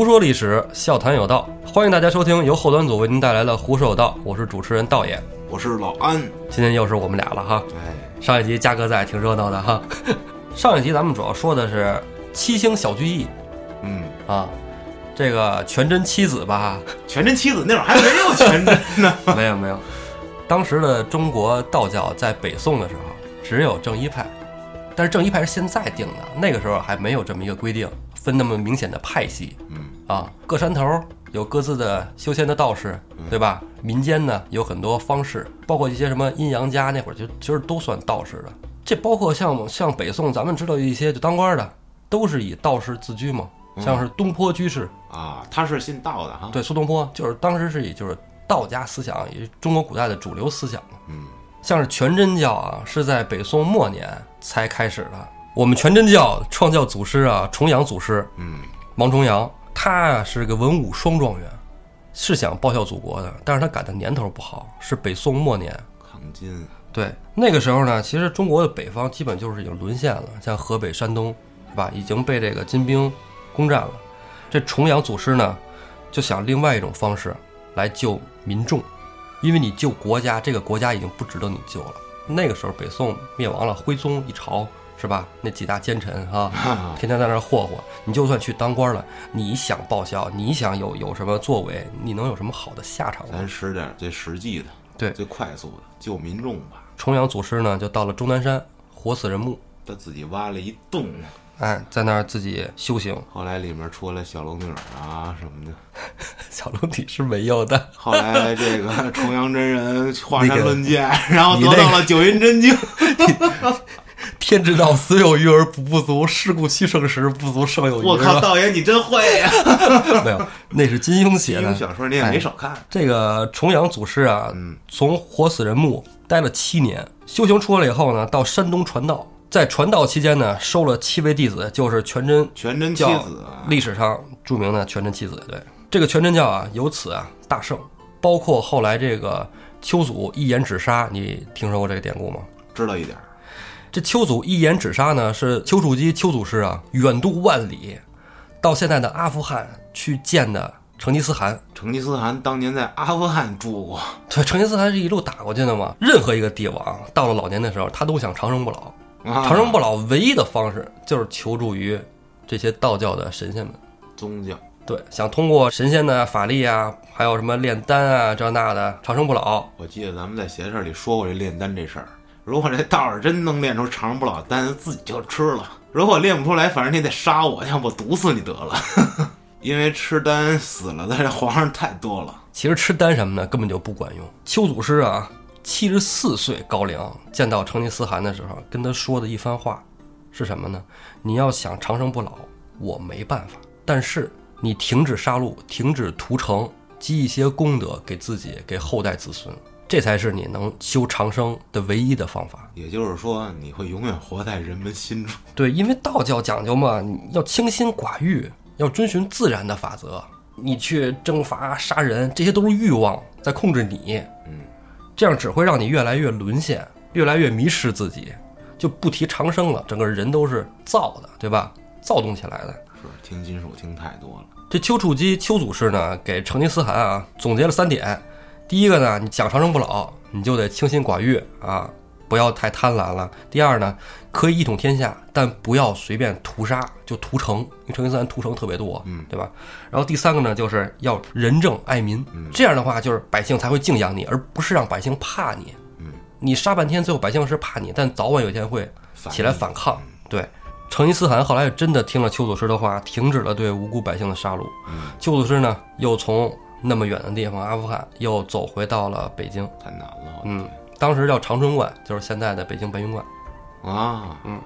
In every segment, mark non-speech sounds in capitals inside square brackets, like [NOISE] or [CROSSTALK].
胡说历史，笑谈有道，欢迎大家收听由后端组为您带来的《胡说有道》，我是主持人道爷。我是老安，今天又是我们俩了哈。哎，上一集嘉哥在，挺热闹的哈。[LAUGHS] 上一集咱们主要说的是七星小聚义嗯，啊，这个全真七子吧？[LAUGHS] 全真七子那会儿还没有全真呢，[LAUGHS] 没有没有，当时的中国道教在北宋的时候只有正一派，但是正一派是现在定的，那个时候还没有这么一个规定，分那么明显的派系。嗯啊，各山头有各自的修仙的道士，对吧？民间呢有很多方式，包括一些什么阴阳家，那会儿就其实都算道士的。这包括像像北宋，咱们知道一些就当官的，都是以道士自居嘛，像是东坡居士，啊，他是信道的哈，对，苏东坡就是当时是以就是道家思想，也是中国古代的主流思想。嗯，像是全真教啊，是在北宋末年才开始的。我们全真教创教祖师啊，重阳祖师，嗯，王重阳，他啊是个文武双状元，是想报效祖国的，但是他赶的年头不好，是北宋末年。抗金，对，那个时候呢，其实中国的北方基本就是已经沦陷了，像河北、山东，是吧？已经被这个金兵攻占了。这重阳祖师呢，就想另外一种方式来救民众，因为你救国家，这个国家已经不值得你救了。那个时候北宋灭亡了，徽宗一朝，是吧？那几大奸臣啊，哈天天在那儿霍霍。你就算去当官了，你想报效，你想有有什么作为，你能有什么好的下场吗？咱使点最实际的，对最快速的，救民众吧。重阳祖师呢，就到了终南山，活死人墓。他自己挖了一洞，哎，在那儿自己修行。后来里面出来小龙女儿啊什么的。[LAUGHS] 小龙女是没有的，后来这个重阳真人华山那个论剑，然后得到了九阴真经。[LAUGHS] 天之道，死有余而补不足，是故其生时不足胜有余。我靠，道爷你真会呀！[LAUGHS] 没有，那是金庸写的金庸。小说你也没少看。这个重阳祖师啊，嗯从活死人墓待了七年，修行出来以后呢，到山东传道。在传道期间呢，收了七位弟子，就是全真全真七教子啊，历史上著名的全真七子。对，这个全真教啊，由此啊大盛，包括后来这个丘祖一言止杀，你听说过这个典故吗？知道一点儿。这丘祖一言止杀呢，是丘处机丘祖师啊，远渡万里，到现在的阿富汗去见的成吉思汗。成吉思汗当年在阿富汗住过，对，成吉思汗是一路打过去的嘛。任何一个帝王到了老年的时候，他都想长生不老。啊长生不老唯一的方式就是求助于这些道教的神仙们。宗教。对，想通过神仙的法力啊，还有什么炼丹啊，这那的长生不老。我记得咱们在闲事里说过这炼丹这事儿。如果这道士真能练出长生不老丹，自己就吃了；如果练不出来，反正你得杀我，要不毒死你得了。[LAUGHS] 因为吃丹死了的这皇上太多了。其实吃丹什么的根本就不管用。丘祖师啊，七十四岁高龄见到成吉思汗的时候，跟他说的一番话是什么呢？你要想长生不老，我没办法，但是你停止杀戮，停止屠城，积一些功德给自己，给后代子孙，这才是你能修长生的唯一的方法。也就是说，你会永远活在人们心中。对，因为道教讲究嘛，你要清心寡欲，要遵循自然的法则。你去征伐、杀人，这些都是欲望在控制你。嗯，这样只会让你越来越沦陷，越来越迷失自己，就不提长生了，整个人都是躁的，对吧？躁动起来的。是听金属听太多了。这丘处机丘祖师呢，给成吉思汗啊总结了三点。第一个呢，你想长生不老，你就得清心寡欲啊，不要太贪婪了。第二呢，可以一统天下，但不要随便屠杀，就屠城，因为成吉思汗屠城特别多，嗯对吧？然后第三个呢，就是要仁政爱民，这样的话就是百姓才会敬仰你，而不是让百姓怕你。嗯，你杀半天，最后百姓是怕你，但早晚有一天会起来反抗。对，成吉思汗后来也真的听了丘祖师的话，停止了对无辜百姓的杀戮。嗯，丘祖师呢，又从那么远的地方阿富汗，又走回到了北京。太难了。嗯，当时叫长春观，就是现在的北京白云观。啊，嗯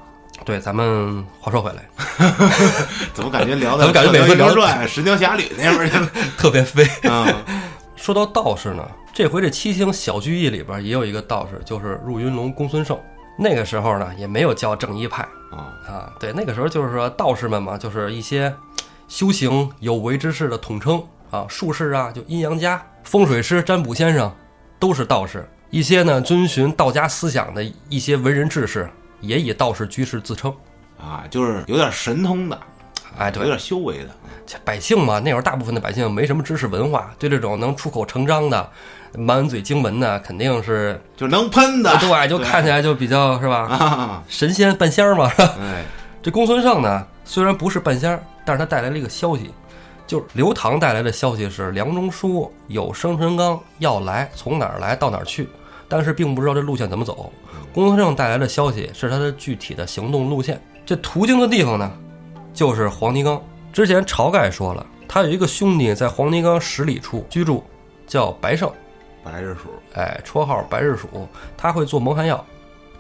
对，咱们话说回来 [LAUGHS] [LAUGHS] 怎么感觉聊怎的么感觉每次聊《转》《神雕侠侣》那边去了？特别飞。[LAUGHS] 啊，说到道士呢，这回这七星小聚义里边也有一个道士，就是入云龙公孙胜。那个时候呢，也没有叫正一派啊，啊，对，那个时候就是说道士们嘛，就是一些修行有为之士的统称啊，术士啊，就阴阳家、风水师、占卜先生都是道士。一些呢遵循道家思想的一些文人志士，也以道士居士自称。啊，就是有点神通的，哎，对，有点修为的。这百姓嘛，那会儿大部分的百姓没什么知识文化，对这种能出口成章的、满嘴经文的，肯定是就能喷的，对，就看起来就比较是吧？啊，神仙半仙儿嘛。哎，这公孙胜呢，虽然不是半仙儿，但是他带来了一个消息，就是刘唐带来的消息是梁中书有生辰纲要来，从哪儿来到哪儿去，但是并不知道这路线怎么走。公孙胜带来的消息是他的具体的行动路线，这途经的地方呢，就是黄泥冈。之前晁盖说了，他有一个兄弟在黄泥冈十里处居住，叫白胜，白日鼠，哎，绰号白日鼠，他会做蒙汗药。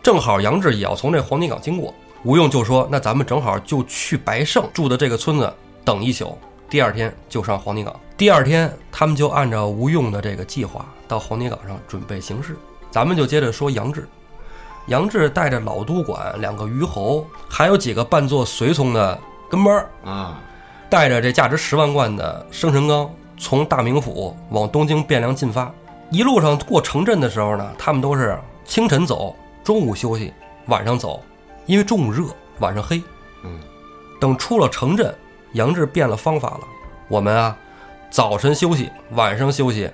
正好杨志也要从这黄泥岗经过，吴用就说：“那咱们正好就去白胜住的这个村子等一宿，第二天就上黄泥岗。”第二天，他们就按照吴用的这个计划到黄泥岗上准备行事。咱们就接着说杨志，杨志带着老都管两个虞侯，还有几个扮作随从的跟班儿，啊，带着这价值十万贯的生辰纲，从大名府往东京汴梁进发。一路上过城镇的时候呢，他们都是清晨走，中午休息，晚上走，因为中午热，晚上黑。嗯，等出了城镇，杨志变了方法了。我们啊，早晨休息，晚上休息，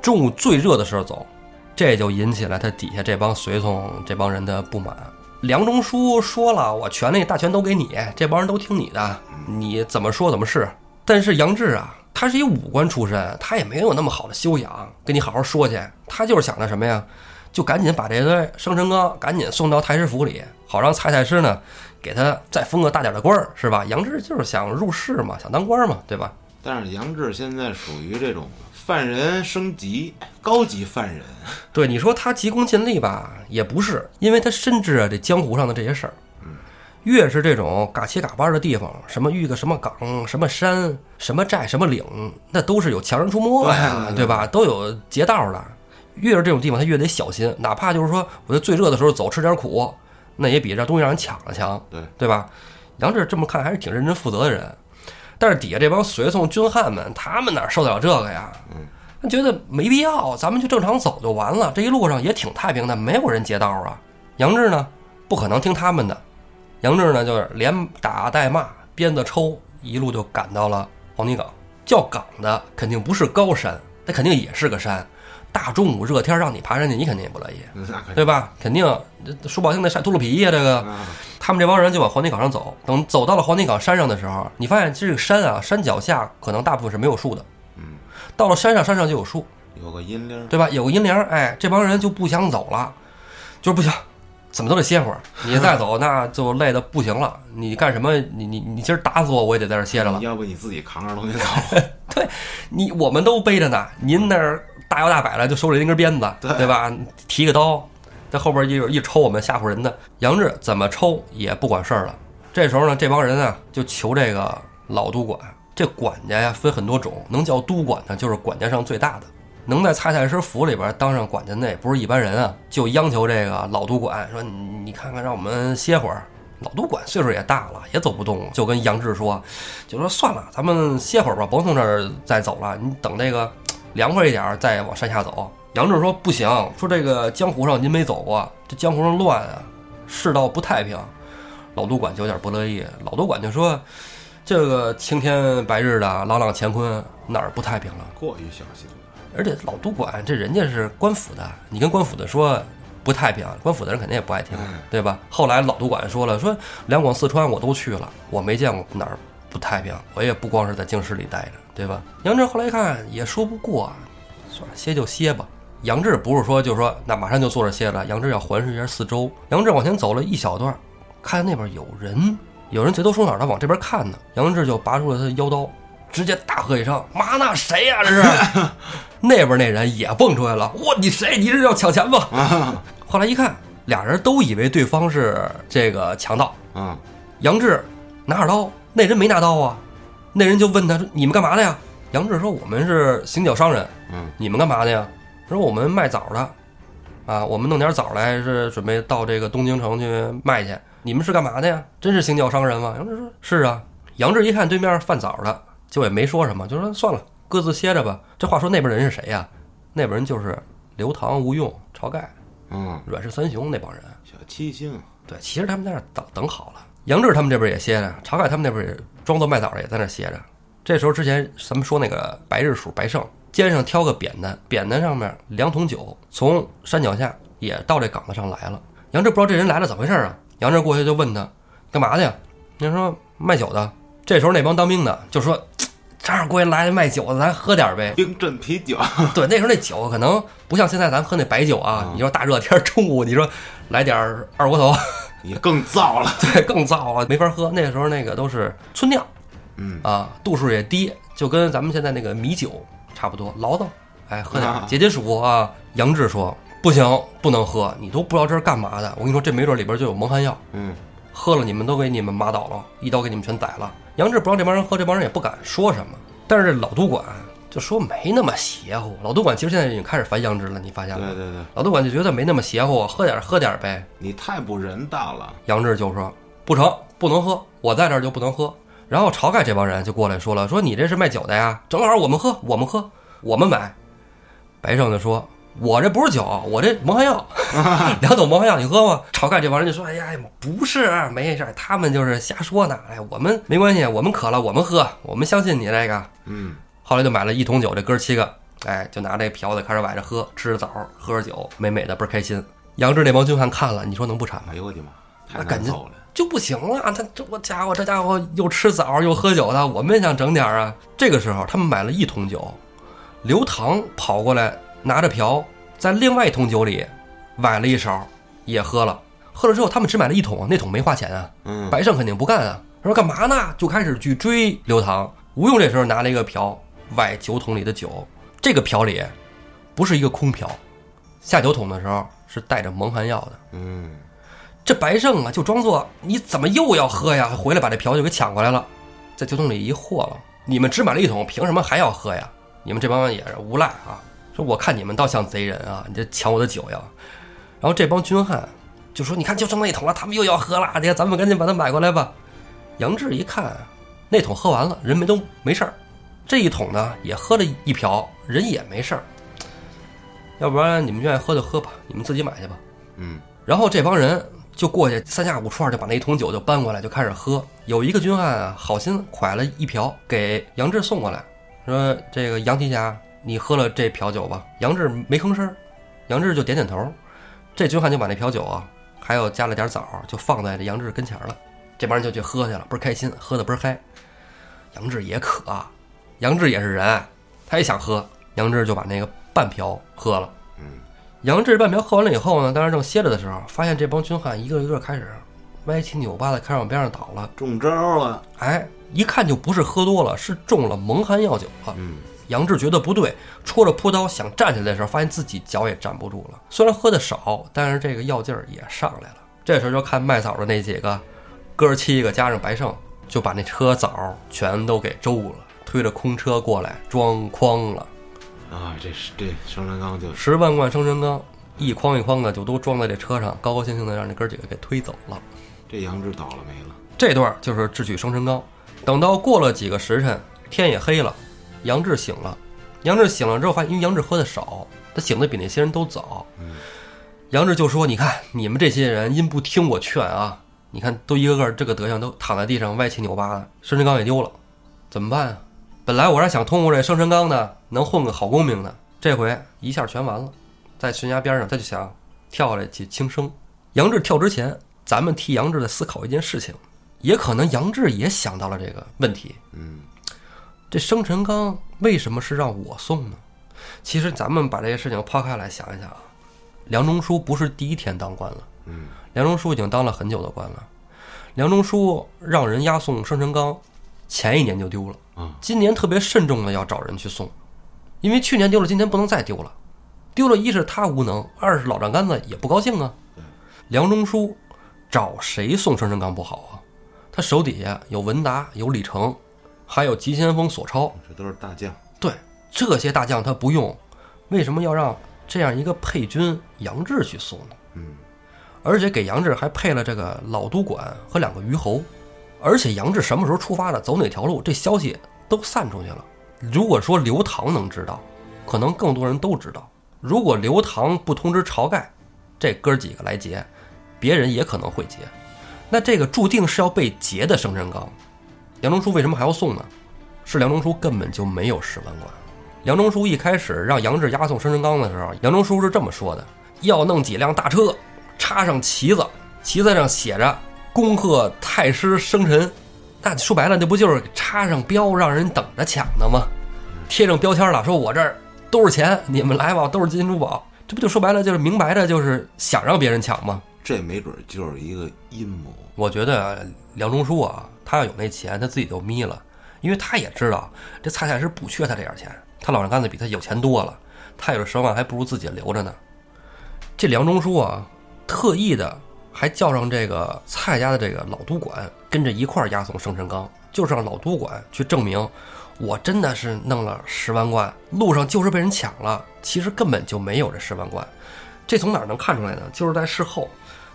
中午最热的时候走，这就引起了他底下这帮随从这帮人的不满。梁中书说了，我权力大权都给你，这帮人都听你的，你怎么说怎么是。但是杨志啊，他是一武官出身，他也没有那么好的修养，跟你好好说去。他就是想着什么呀，就赶紧把这个生辰纲赶紧送到太师府里，好让蔡太师呢给他再封个大点的官儿，是吧？杨志就是想入仕嘛，想当官嘛，对吧？但是杨志现在属于这种犯人升级，高级犯人，对，你说他急功近利吧，也不是，因为他深知啊这江湖上的这些事儿。越是这种嘎七嘎八的地方，什么遇个什么岗、什么山、什么寨、什么岭，那都是有强人出没呀，对对吧？都有劫道的。越是这种地方，他越得小心，哪怕就是说我在最热的时候走，吃点苦，那也比这东西让人抢了强，对对吧？杨志这么看还是挺认真负责的人，但是底下这帮随从军汉们，他们哪受得了这个呀？嗯，他觉得没必要，咱们就正常走就完了。这一路上也挺太平的，没有人劫道啊。杨志呢，不可能听他们的。杨志呢，就是连打带骂，鞭子抽，一路就赶到了黄泥岗。叫岗的肯定不是高山，那肯定也是个山。大中午热天让你爬上去，你肯定也不乐意，[LAUGHS] 对吧？肯定这说不好听的晒秃噜皮呀、这个。啊，他们这帮人就往黄泥岗上走。等走到了黄泥岗山上的时候，你发现这个山啊，山脚下可能大部分是没有树的。嗯，到了山上，山上就有树，有个阴凉，对吧？有个阴凉，哎，这帮人就不想走了，就是不行，怎么都得歇会儿。[LAUGHS] 你再走，那就累得不行了。你干什么？你你你今儿打死我，我也得在这歇着了。要不你自己扛着东西走，[LAUGHS] [LAUGHS] 你我们都背着呢，您那儿大摇大摆的就手里那根鞭子，对对吧？提个刀，在后边一一抽我们吓唬人的。杨志怎么抽也不管事儿了。这时候呢，这帮人啊就求这个老都管。这管家呀分很多种，能叫都管的，就是管家上最大的。能在蔡太师府里边当上管家，那也不是一般人啊。就央求这个老都管说：“你你看看，让我们歇会儿。”老都管岁数也大了，也走不动，就跟杨志说：“就说算了，咱们歇会儿吧，甭从这儿再走了。你等那个凉快一点儿再往山下走。”杨志说：“不行，说这个江湖上您没走过，这江湖上乱啊，世道不太平。”老都管就有点不乐意，老都管就说：“这个青天白日的，朗朗乾坤，哪儿不太平了？过于小心了。而且老都管这人家是官府的，你跟官府的说不太平，官府的人肯定也不爱听，对吧？后来老都管说了，说两广四川我都去了，我没见过哪儿不太平，我也不光是在京师里待着，对吧？杨志后来一看也说不过，算了，歇就歇吧。杨志不是说就说那马上就坐着歇了，杨志要环视一下四周。杨志往前走了一小段，看见那边有人，有人贼头鼠脑的往这边看呢。杨志就拔出了他的腰刀，直接大喝一声：“妈那谁呀、这是？” [LAUGHS] 那边那人也蹦出来了，我，你谁？你是要抢钱吗？啊后来一看，俩人都以为对方是这个强盗。啊，杨志拿着刀，那人没拿刀啊。那人就问他说：“你们干嘛的呀？”杨志说：“我们是行脚商人。嗯，你们干嘛的呀？”说：“我们卖枣的，啊，我们弄点枣来，是准备到这个东京城去卖去。你们是干嘛的呀？真是行脚商人吗？”杨志说：“是啊。”杨志一看对面贩枣的，就也没说什么，就说：“算了，各自歇着吧。”这话说那边人是谁呀？那边人就是刘唐、吴用、晁盖、嗯，阮氏三雄那帮人。小七星，对，其实他们在那儿等等好了。杨志他们这边也歇着，晁盖他们那边也装作卖枣的也在那歇着。这时候之前咱们说那个白日鼠白胜肩上挑个扁担，扁担上面两桶酒，从山脚下也到这岗子上来了。杨志不知道这人来了怎么回事啊？杨志过去就问他干嘛去呀？人说卖酒的。这时候那帮当兵的就说。这儿过去来卖酒的，咱喝点呗。冰镇啤酒，[LAUGHS] 对，那时候那酒可能不像现在咱喝那白酒啊。你说大热天中午，你说来点二锅头，[LAUGHS] 也更燥了。[LAUGHS] 对，更燥了，没法喝。那时候那个都是村酿，嗯啊，度数也低，就跟咱们现在那个米酒差不多，醪糟。哎，喝点解解暑啊。杨志说不行，不能喝，你都不知道这是干嘛的。我跟你说，这没准里边就有蒙汗药。嗯，喝了你们都给你们麻倒了，一刀给你们全宰了。杨志不让这帮人喝，这帮人也不敢说什么。但是这老督管就说没那么邪乎。老督管其实现在已经开始烦杨志了，你发现了？对对对，老督管就觉得没那么邪乎，喝点喝点呗。你太不人道了。杨志就说不成，不能喝，我在这儿就不能喝。然后晁盖这帮人就过来说了，说你这是卖酒的呀，正好我们喝，我们喝，我们买。白胜就说。我这不是酒，我这蒙汗药，[LAUGHS] 两桶蒙汗药，你喝吗？晁盖这帮人就说：“哎呀，不是，没事，他们就是瞎说呢。哎，我们没关系，我们渴了，我们喝，我们相信你这个。”嗯，后来就买了一桶酒，这哥七个，哎，就拿这瓢子开始崴着喝，吃着枣，喝着酒，美美的，倍儿开心。杨志那帮军汉看了，你说能不馋吗？哎呦我的妈，太难受了，就不行了。他这我家伙，这家伙又吃枣又喝酒的，我们也想整点啊。这个时候，他们买了一桶酒，刘唐跑过来。拿着瓢，在另外一桶酒里崴了一勺，也喝了。喝了之后，他们只买了一桶，那桶没花钱啊。嗯，白胜肯定不干啊，他说干嘛呢？就开始去追刘唐。吴用这时候拿了一个瓢，崴酒桶里的酒。这个瓢里不是一个空瓢，下酒桶的时候是带着蒙汗药的。嗯，这白胜啊，就装作你怎么又要喝呀？回来把这瓢就给抢过来了，在酒桶里一和了。你们只买了一桶，凭什么还要喝呀？你们这帮人也是无赖啊！说我看你们倒像贼人啊！你这抢我的酒呀！然后这帮军汉就说：“你看，就剩那一桶了，他们又要喝了。你看，咱们赶紧把它买过来吧。”杨志一看，那桶喝完了，人没都没事儿。这一桶呢，也喝了一瓢，人也没事儿。要不然你们愿意喝就喝吧，你们自己买去吧。嗯。然后这帮人就过去，三下五除二就把那一桶酒就搬过来，就开始喝。有一个军汉啊，好心蒯了一瓢给杨志送过来，说：“这个杨提辖。”你喝了这瓢酒吧？杨志没吭声，杨志就点点头。这军汉就把那瓢酒啊，还有加了点枣，就放在这杨志跟前了。这帮人就去喝去了，倍儿开心，喝的倍儿嗨。杨志也渴，杨志也是人，他也想喝。杨志就把那个半瓢喝了。嗯，杨志半瓢喝完了以后呢，当时正歇着的时候，发现这帮军汉一个一个开始歪七扭八的，开始往边上倒了，中招了。哎，一看就不是喝多了，是中了蒙汗药酒了。嗯。杨志觉得不对，戳着朴刀想站起来的时候，发现自己脚也站不住了。虽然喝的少，但是这个药劲儿也上来了。这时候就看卖枣的那几个，哥七个加上白胜，就把那车枣全都给周了，推着空车过来装筐了。啊，这是这生辰纲就十万贯生辰纲，一筐一筐的就都装在这车上，高高兴兴的让这哥几个给推走了。这杨志倒了霉了。这段就是智取生辰纲。等到过了几个时辰，天也黑了。杨志醒了，杨志醒了之后发现，因为杨志喝的少，他醒的比那些人都早。杨志就说：“你看，你们这些人因不听我劝啊，你看都一个个这个德行，都躺在地上歪七扭八的，生辰纲也丢了，怎么办啊？本来我是想通过这生辰纲呢，能混个好功名的，这回一下全完了。在悬崖边上，他就想跳下来去轻生。杨志跳之前，咱们替杨志在思考一件事情，也可能杨志也想到了这个问题。嗯。”这生辰纲为什么是让我送呢？其实咱们把这些事情抛开来想一想啊，梁中书不是第一天当官了，嗯，梁中书已经当了很久的官了。梁中书让人押送生辰纲，前一年就丢了，嗯，今年特别慎重的要找人去送，因为去年丢了，今年不能再丢了。丢了，一是他无能，二是老丈杆子也不高兴啊。梁中书找谁送生辰纲不好啊？他手底下有文达，有李成。还有急先锋索超，这都是大将。对这些大将他不用，为什么要让这样一个配军杨志去送呢？嗯，而且给杨志还配了这个老督管和两个虞侯，而且杨志什么时候出发的，走哪条路，这消息都散出去了。如果说刘唐能知道，可能更多人都知道。如果刘唐不通知晁盖，这哥几个来劫，别人也可能会劫。那这个注定是要被劫的生辰纲。梁中书为什么还要送呢？是梁中书根本就没有十万贯。梁中书一开始让杨志押送生辰纲的时候，梁中书是这么说的：要弄几辆大车，插上旗子，旗子上写着“恭贺太师生辰”。那说白了，那不就是插上标，让人等着抢的吗？贴上标签了，说我这儿都是钱，你们来吧，都是金银珠宝。这不就说白了，就是明白的，就是想让别人抢吗？这没准就是一个阴谋。我觉得梁中书啊，他要有那钱，他自己就眯了，因为他也知道这蔡太师不缺他这点钱，他老丈杆子比他有钱多了，他有这十万还不如自己留着呢。这梁中书啊，特意的还叫上这个蔡家的这个老督管跟着一块儿押送生辰纲，就是让老督管去证明，我真的是弄了十万贯，路上就是被人抢了，其实根本就没有这十万贯。这从哪儿能看出来呢？就是在事后。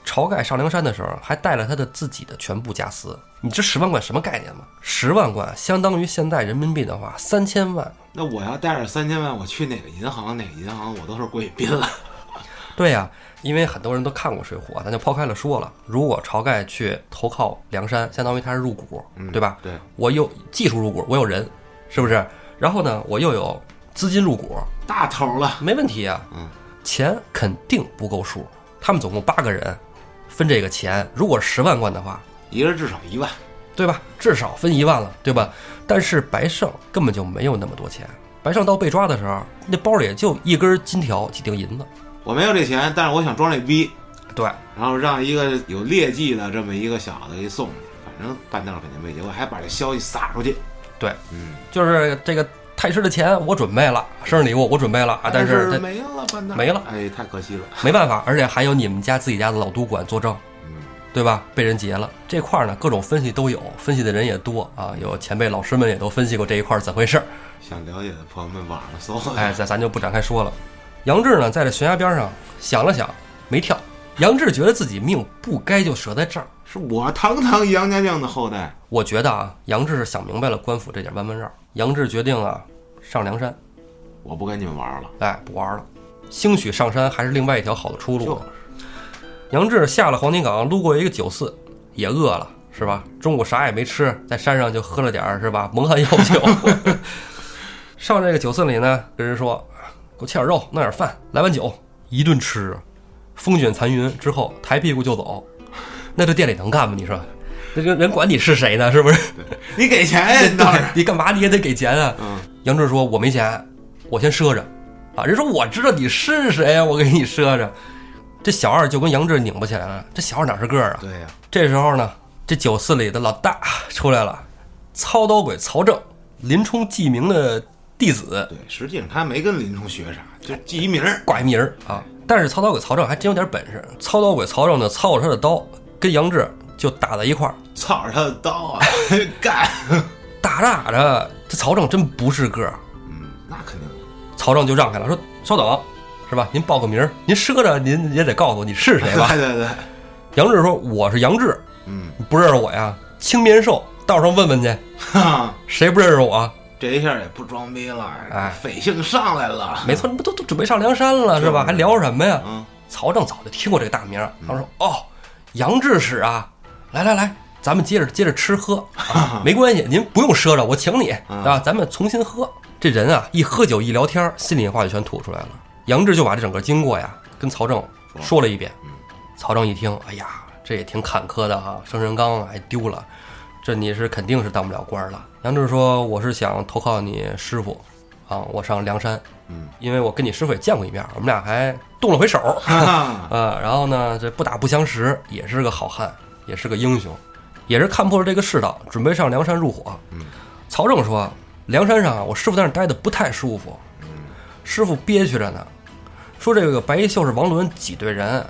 晁盖上梁山的时候，还带了他的自己的全部家私。你这十万贯什么概念吗？十万贯相当于现在人民币的话，三千万。那我要带着三千万，我去哪个银行？哪个银行我都是贵宾了。[LAUGHS] 对呀，因为很多人都看过《水浒》啊，咱就抛开了说了。如果晁盖去投靠梁山，相当于他是入股，对吧？对，我有技术入股，我有人，是不是？然后呢，我又有资金入股，大头了，没问题啊。嗯，钱肯定不够数。他们总共八个人。分这个钱，如果十万贯的话，一人至少一万，对吧？至少分一万了，对吧？但是白胜根本就没有那么多钱。白胜到被抓的时候，那包里就一根金条，几锭银子。我没有这钱，但是我想装这逼，对。然后让一个有劣迹的这么一个小子给送去，反正半道肯定没结果，还把这消息撒出去。对，嗯，就是这个太师的钱我准备了，生日礼物我准备了啊，但是没了，没了，哎，太可惜了，没办法，而且还有你们家自己家的老督管作证。对吧？被人劫了这块呢，各种分析都有，分析的人也多啊。有前辈老师们也都分析过这一块怎回事儿。想了解的朋友们网上搜。哎，咱咱就不展开说了。杨志呢，在这悬崖边上想了想，没跳。杨志觉得自己命不该就折在这儿。是我堂堂杨家将的后代。我觉得啊，杨志是想明白了官府这点弯弯绕。杨志决定啊，上梁山。我不跟你们玩了。哎，不玩了。兴许上山还是另外一条好的出路。杨志下了黄金港，路过一个酒肆，也饿了，是吧？中午啥也没吃，在山上就喝了点儿，是吧？蒙汗药酒。[LAUGHS] 上这个酒肆里呢，跟人说：“给我切点肉，弄点饭，来碗酒，一顿吃，风卷残云之后，抬屁股就走。那这店里能干吗？你说，那人人管你是谁呢？是不是？你给钱呀？你干嘛你也得给钱啊？”嗯。杨志说：“我没钱，我先赊着。”啊，人说：“我知道你是谁呀，我给你赊着。”这小二就跟杨志拧不起来了。这小二哪是个儿啊？对呀。这时候呢，这酒肆里的老大出来了，操刀鬼曹正，林冲记名的弟子。对，实际上他没跟林冲学啥，就记一名儿，挂一名儿啊。但是操刀鬼曹正还真有点本事。操刀鬼曹正呢，操着他的刀，跟杨志就打在一块儿。操着他的刀啊，干！[LAUGHS] 打着打着，这曹正真不是个儿。嗯，那肯定。曹正就让开了，说：“稍等。”是吧？您报个名儿，您赊着，您也得告诉我你是谁吧？[LAUGHS] 对对对。杨志说：“我是杨志，嗯，不认识我呀？青面兽，道上问问去，[LAUGHS] 谁不认识我？这一下也不装逼了，哎，匪性上来了。没错，你不都都准备上梁山了是吧？还聊什么呀？嗯，曹正早就听过这个大名，他说：哦，杨志使啊，来来来，咱们接着接着吃喝，[LAUGHS] 没关系，您不用赊着，我请你啊，咱们重新喝。这人啊，一喝酒一聊天，心里话就全吐出来了。”杨志就把这整个经过呀跟曹正说了一遍。曹正一听，哎呀，这也挺坎坷的哈，生辰纲还丢了，这你是肯定是当不了官了。杨志说：“我是想投靠你师傅，啊，我上梁山，嗯，因为我跟你师傅也见过一面，我们俩还动了回手，[LAUGHS] 啊，[LAUGHS] 然后呢，这不打不相识，也是个好汉，也是个英雄，也是看破了这个世道，准备上梁山入伙。”嗯，曹正说：“梁山上啊，我师傅在那待的不太舒服，师傅憋屈着呢。”说这个白衣秀士王伦挤兑人，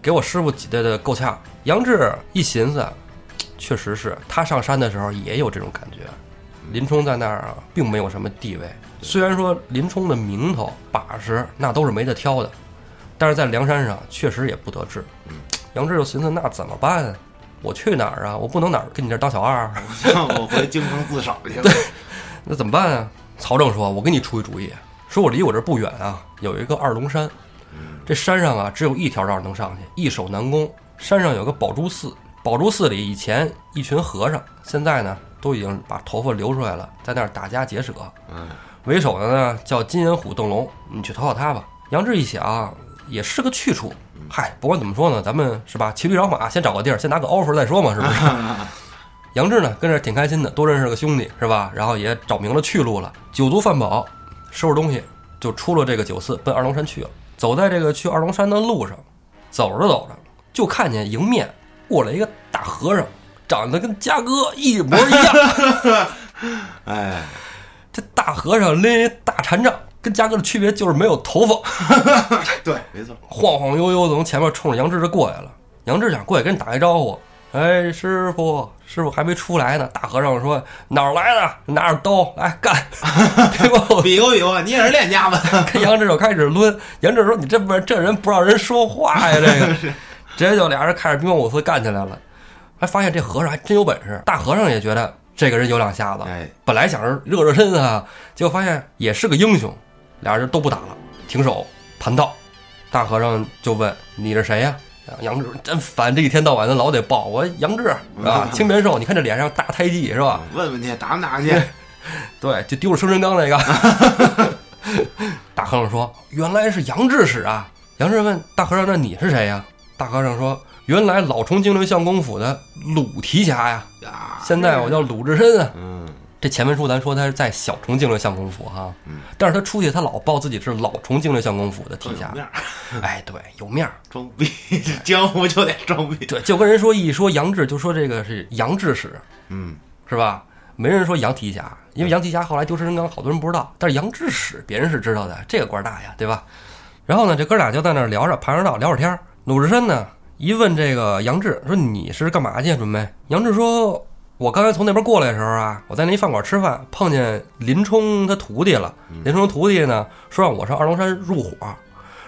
给我师傅挤兑的够呛。杨志一寻思，确实是他上山的时候也有这种感觉。林冲在那儿啊，并没有什么地位。虽然说林冲的名头把式那都是没得挑的，但是在梁山上确实也不得志。杨志就寻思，那怎么办？我去哪儿啊？我不能哪儿跟你这儿当小二。[LAUGHS] 我回京城自首去。[LAUGHS] 对，那怎么办啊？曹正说：“我给你出一主意。”说我离我这不远啊，有一个二龙山，这山上啊只有一条道能上去，易守难攻。山上有个宝珠寺，宝珠寺里以前一群和尚，现在呢都已经把头发留出来了，在那儿打家劫舍。嗯，为首的呢叫金眼虎邓龙，你去讨讨他吧。杨志一想，也是个去处。嗨，不管怎么说呢，咱们是吧？骑驴找马，先找个地儿，先拿个 offer 再说嘛，是不是？[LAUGHS] 杨志呢跟这挺开心的，多认识个兄弟，是吧？然后也找明了去路了，酒足饭饱，收拾东西就出了这个酒肆，奔二龙山去了。走在这个去二龙山的路上，走着走着，就看见迎面过来一个大和尚，长得跟嘉哥一模一样。[LAUGHS] 哎，这大和尚拎一大禅杖，跟嘉哥的区别就是没有头发，[LAUGHS] 对，没错，晃晃悠悠的从前面冲着杨志就过来了。杨志想过去跟你打一招呼，哎，师傅，师傅还没出来呢。大和尚说哪儿来的？拿着刀来干，[LAUGHS] 对吧？比划比划，你也是练家子，跟杨志就开始抡。杨志说：“你这不是这人不让人说话呀？这个，[LAUGHS] 直接就俩人开始兵法武四干起来了。还发现这和尚还真有本事。大和尚也觉得这个人有两下子，哎，本来想着热热身啊，结果发现也是个英雄，俩人都不打了，停手盘道。大和尚就问：“你是谁呀？”杨志真烦，这一天到晚的老得报我杨志啊？青面兽，你看这脸上大胎记是吧？问问去，打不打去？对，就丢了生辰纲那个。[LAUGHS] 大和尚说：“原来是杨志使啊！”杨志问大和尚：“那你是谁呀？”大和尚说：“原来老崇精灵相公府的鲁提辖呀，现在我叫鲁智深啊。嗯，这前文书咱说他是在小崇精灵相公府哈，嗯但是他出去他老报自己是老崇精灵相公府的提辖有面，儿 [LAUGHS] 哎，对，有面儿。装逼，江湖就得装逼。对，就跟人说一说杨志，就说这个是杨志使，嗯，是吧？没人说杨提辖，因为杨提辖后来丢失人纲，好多人不知道。但是杨志使别人是知道的，这个官大呀，对吧？然后呢，这哥俩就在那儿聊着，盘着道，聊会儿天儿。鲁智深呢，一问这个杨志说：“你是干嘛去？准备？”杨志说：“我刚才从那边过来的时候啊，我在那饭馆吃饭，碰见林冲他徒弟了。林冲徒弟呢说让我上二龙山入伙。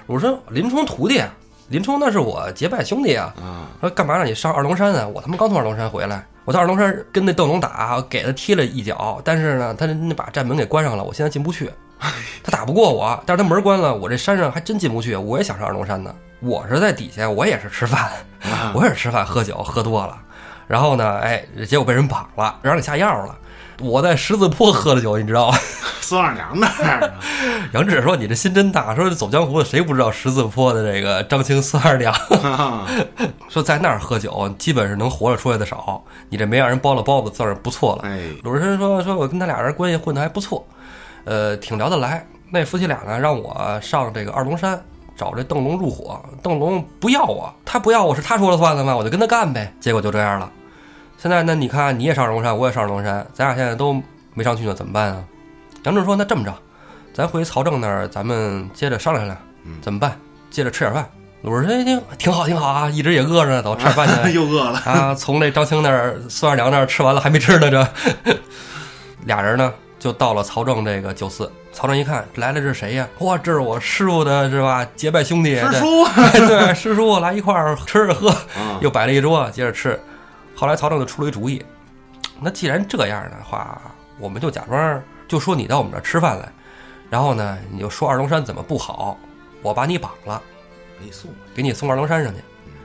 鲁智深，林冲徒弟，林冲那是我结拜兄弟啊。啊，说干嘛让你上二龙山啊？我他妈刚从二龙山回来，我在二龙山跟那邓龙打，给他踢了一脚，但是呢，他那把战门给关上了，我现在进不去。他打不过我，但是他门关了，我这山上还真进不去。我也想上二龙山呢，我是在底下，我也是吃饭，[LAUGHS] 我也是吃饭喝酒喝多了，然后呢，哎，结果被人绑了，让人给下药了。我在十字坡喝的酒，你知道吗？[LAUGHS] 孙二娘那儿啊，[LAUGHS] 杨志说：“你这心真大，说走江湖的谁不知道十字坡的这个张青孙二娘？说在那儿喝酒，基本是能活着出来的少。你这没让人包了包子，算是不错了。”哎，鲁智深说：“说我跟他俩人关系混得还不错，呃，挺聊得来。那夫妻俩呢，让我上这个二龙山找这邓龙入伙，邓龙不要我，他不要我是他说了算的吗？我就跟他干呗。结果就这样了。现在那，你看你也上二龙山，我也上二龙山，咱俩现在都没上去呢，怎么办啊？”杨志说：“那这么着，咱回曹正那儿，咱们接着商量商量，嗯怎么办？接着吃点饭。”鲁智深一听，挺好，挺好啊，一直也饿着呢，走吃点饭去。[LAUGHS] 又饿了，啊，从那张青那儿、孙二娘那儿吃完了，还没吃呢，这 [LAUGHS] 俩人呢就到了曹正这个酒肆。曹正一看来的是谁呀？哇，这是我师傅的是吧？结拜兄弟，师叔，对师叔来一块儿吃着喝，啊，又摆了一桌，接着吃。后来曹正就出了一主意，那既然这样的话，我们就假装就说你到我们这儿吃饭来，然后呢，你就说二龙山怎么不好，我把你绑了，给你送，给你送二龙山上去，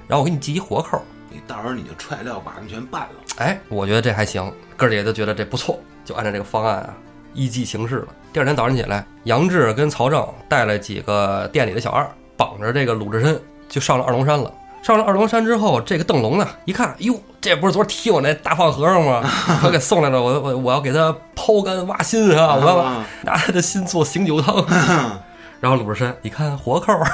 然后我给你系一活扣。你到时候你就踹料把他们全办了。哎，我觉得这还行，哥儿姐都觉得这不错，就按照这个方案啊，依计行事了。第二天早上起来，杨志跟曹正带了几个店里的小二，绑着这个鲁智深就上了二龙山了。上了二龙山之后，这个邓龙呢，一看，哟，这不是昨儿踢我那大胖和尚吗？我给送来了，我我我要给他剖肝挖心啊！我要啊 [LAUGHS] 拿他的心做醒酒汤。[LAUGHS] 然后鲁智深一看活扣儿，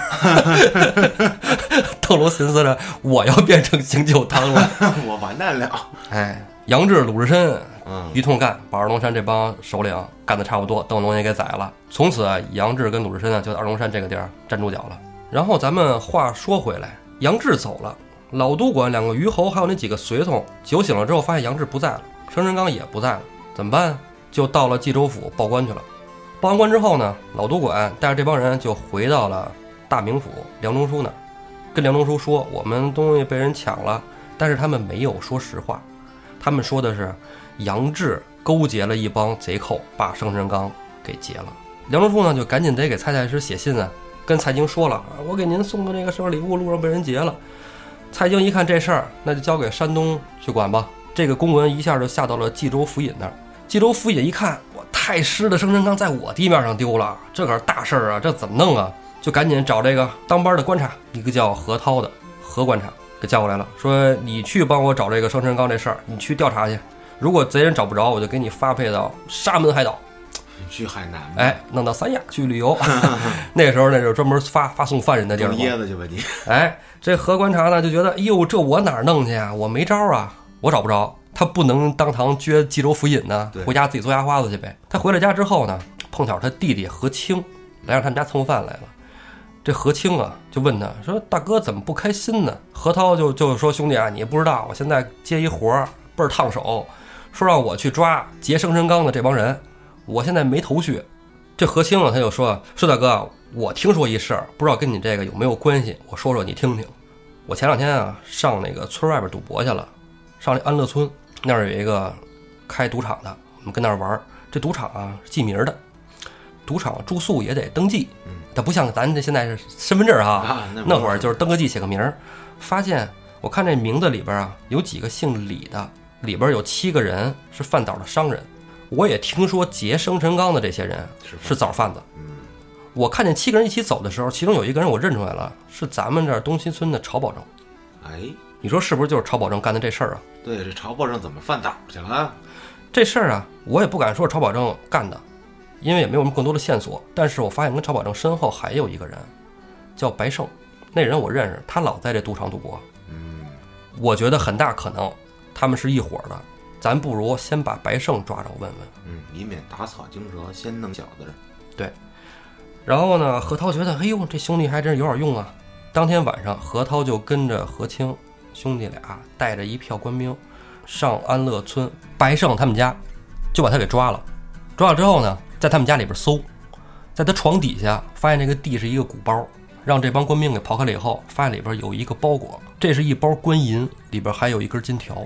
[LAUGHS] 邓龙寻思着，我要变成醒酒汤了。我完蛋了。哎，杨志、鲁智深嗯，一通干，把二龙山这帮首领干得差不多，邓龙也给宰了。从此啊，杨志跟鲁智深呢就在二龙山这个地儿站住脚了。然后咱们话说回来，杨志走了，老都管两个虞侯还有那几个随从酒醒了之后，发现杨志不在了，生辰纲也不在了，怎么办？就到了冀州府报官去了。报完官之后呢，老都管带着这帮人就回到了大名府梁中书那儿，跟梁中书说我们东西被人抢了，但是他们没有说实话，他们说的是杨志勾结了一帮贼寇，把生辰纲给劫了。梁中书呢就赶紧得给蔡太师写信啊，跟蔡京说了，我给您送的这个生日礼物路上被人劫了。蔡京一看这事儿，那就交给山东去管吧，这个公文一下就下到了冀州府尹那儿。冀州府尹一看，我太师的生辰纲在我地面上丢了，这可是大事儿啊，这怎么弄啊？就赶紧找这个当班的官察，一个叫何涛的何官察给叫过来了，说你去帮我找这个生辰纲这事儿，你去调查去。如果贼人找不着，我就给你发配到沙门海岛，去海南，哎，弄到三亚去旅游。[LAUGHS] 那时候那是专门发发送犯人的地儿整嘛。椰子去吧你。哎，这何观察呢就觉得，哎呦，这我哪儿弄去啊？我没招儿啊，我找不着。他不能当堂撅冀州府尹呢，回家自己做牙花子去呗。他回了家之后呢，碰巧他弟弟何清来让他们家蹭饭来了。这何清啊，就问他说：“大哥怎么不开心呢？”何涛就就说：“兄弟啊，你不知道，我现在接一活儿倍儿烫手，说让我去抓劫生辰纲的这帮人，我现在没头绪。”这何清啊，他就说：“说大哥，我听说一事儿，不知道跟你这个有没有关系，我说说你听听。我前两天啊，上那个村外边赌博去了，上那安乐村那儿有一个开赌场的，我们跟那儿玩儿。这赌场啊记名的，赌场住宿也得登记，它不像咱这现在是身份证啊，啊那会儿就是登个记写个名儿。发现我看这名字里边啊有几个姓李的，里边有七个人是饭枣的商人。我也听说劫生辰纲的这些人是是枣贩子。我看见七个人一起走的时候，其中有一个人我认出来了，是咱们这儿东新村的曹保正。哎，你说是不是就是曹保正干的这事儿啊？对，这曹保正怎么饭岛去了？这事儿啊，我也不敢说是曹保正干的，因为也没有什么更多的线索。但是我发现跟曹保正身后还有一个人，叫白胜，那人我认识，他老在这赌场赌博。嗯，我觉得很大可能他们是一伙儿的。咱不如先把白胜抓着问问。嗯，以免打草惊蛇，先弄小的。对，然后呢，何涛觉得，哎呦，这兄弟还真是有点用啊。当天晚上，何涛就跟着何清兄弟俩带着一票官兵上安乐村白胜他们家，就把他给抓了。抓了之后呢，在他们家里边搜，在他床底下发现这个地是一个鼓包，让这帮官兵给刨开了以后，发现里边有一个包裹，这是一包官银，里边还有一根金条。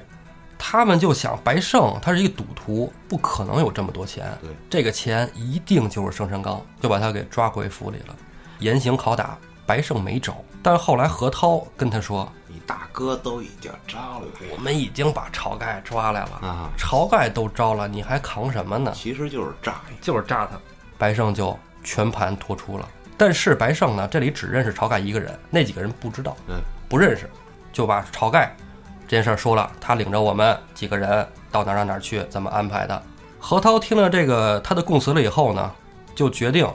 他们就想，白胜他是一个赌徒，不可能有这么多钱。对，这个钱一定就是生辰纲，就把他给抓回府里了。严刑拷打，白胜没招。但是后来何涛跟他说你大哥都已经招了：“我们已经把晁盖抓来了，啊，晁盖都招了，你还扛什么呢？其实就是诈就是诈他。”白胜就全盘托出了。但是白胜呢，这里只认识晁盖一个人，那几个人不知道，嗯，不认识，就把晁盖这件事儿说了。他领着我们几个人到哪儿哪儿哪儿去，怎么安排的。何涛听了这个他的供词了以后呢，就决定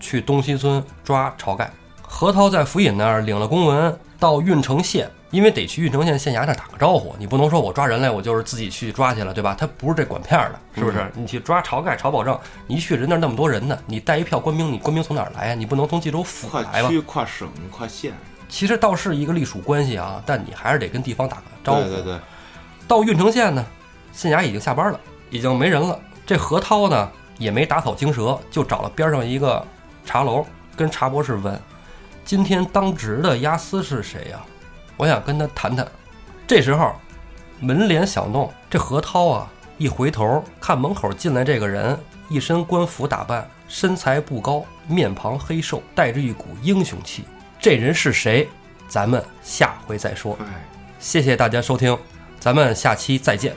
去东西村抓晁盖。何涛在府尹那儿领了公文，到郓城县，因为得去郓城县县衙那儿打个招呼，你不能说我抓人来，我就是自己去抓去了，对吧？他不是这管片儿的，是不是？你去抓晁盖、晁保正，你一去人那儿那么多人呢，你带一票官兵，你官兵从哪儿来呀？你不能从冀州府来吧？区、跨省、跨县。其实倒是一个隶属关系啊，但你还是得跟地方打个招呼。对对对，到郓城县呢，县衙已经下班了，已经没人了。这何涛呢也没打草惊蛇，就找了边上一个茶楼，跟茶博士问：“今天当值的押司是谁呀？我想跟他谈谈。”这时候门帘响动，这何涛啊一回头看门口进来这个人，一身官服打扮，身材不高，面庞黑瘦，带着一股英雄气。这人是谁？咱们下回再说。哎。谢谢大家收听，咱们下期再见。